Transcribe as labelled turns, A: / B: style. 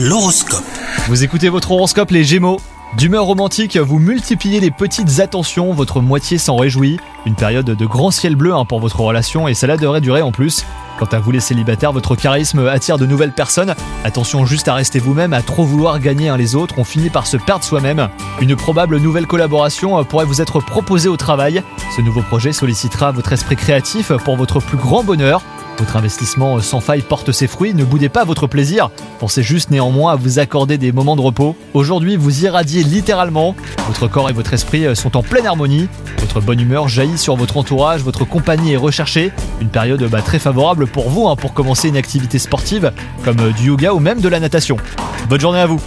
A: L'horoscope.
B: Vous écoutez votre horoscope les Gémeaux D'humeur romantique, vous multipliez les petites attentions, votre moitié s'en réjouit. Une période de grand ciel bleu hein, pour votre relation et cela devrait durer en plus. Quant à vous les célibataires, votre charisme attire de nouvelles personnes. Attention juste à rester vous-même, à trop vouloir gagner les autres, on finit par se perdre soi-même. Une probable nouvelle collaboration euh, pourrait vous être proposée au travail. Ce nouveau projet sollicitera votre esprit créatif pour votre plus grand bonheur. Votre investissement sans faille porte ses fruits, ne boudez pas votre plaisir. Pensez juste néanmoins à vous accorder des moments de repos. Aujourd'hui, vous irradiez littéralement. Votre corps et votre esprit sont en pleine harmonie. Votre bonne humeur jaillit sur votre entourage, votre compagnie est recherchée. Une période bah, très favorable pour vous hein, pour commencer une activité sportive comme du yoga ou même de la natation. Bonne journée à vous